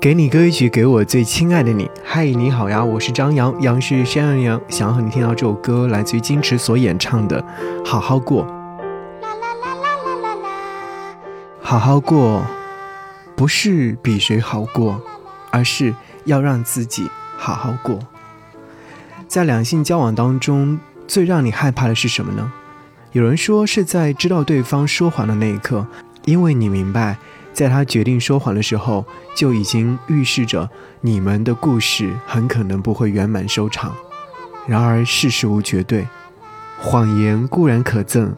给你歌一曲，给我最亲爱的你。嗨，你好呀，我是张扬，杨是山羊羊，想要和你听到这首歌，来自于金池所演唱的《好好过》。啦啦啦啦啦啦啦，好好过，不是比谁好过，而是要让自己好好过。在两性交往当中，最让你害怕的是什么呢？有人说是在知道对方说谎的那一刻，因为你明白。在他决定说谎的时候，就已经预示着你们的故事很可能不会圆满收场。然而世事无绝对，谎言固然可憎，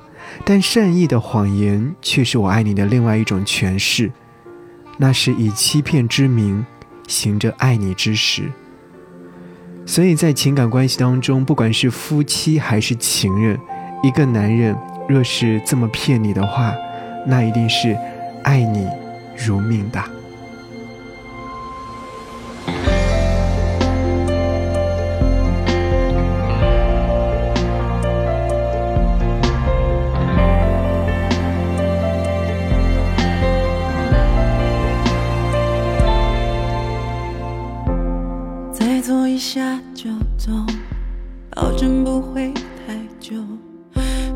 但善意的谎言却是我爱你的另外一种诠释。那是以欺骗之名，行着爱你之实。所以在情感关系当中，不管是夫妻还是情人，一个男人若是这么骗你的话，那一定是爱你。如命的。再坐一下就走，保证不会太久。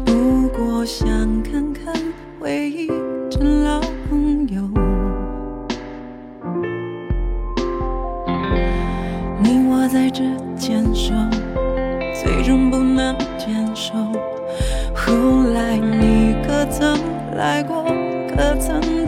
不过想看看回忆成老朋友。在这坚守，最终不能坚守。后来你可曾来过？可曾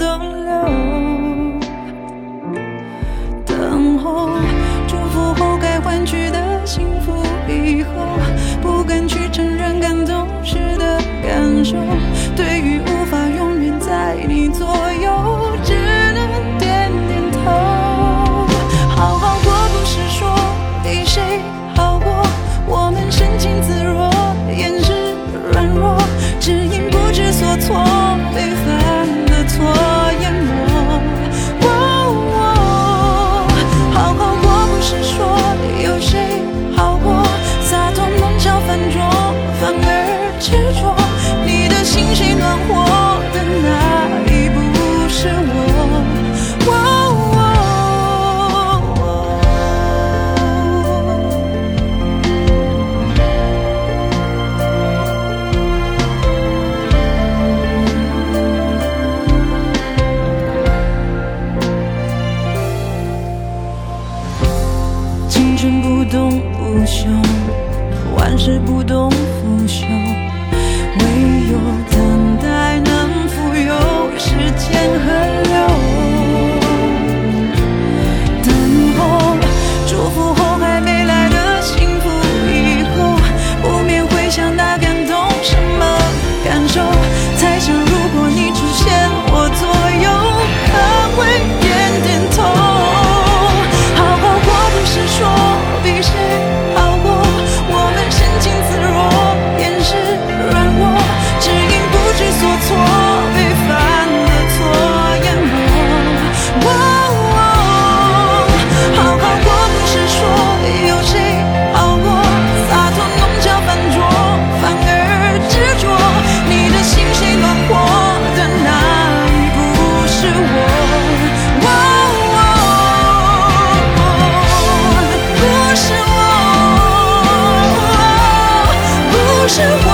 动腐朽，唯有等待能富有时间和生活。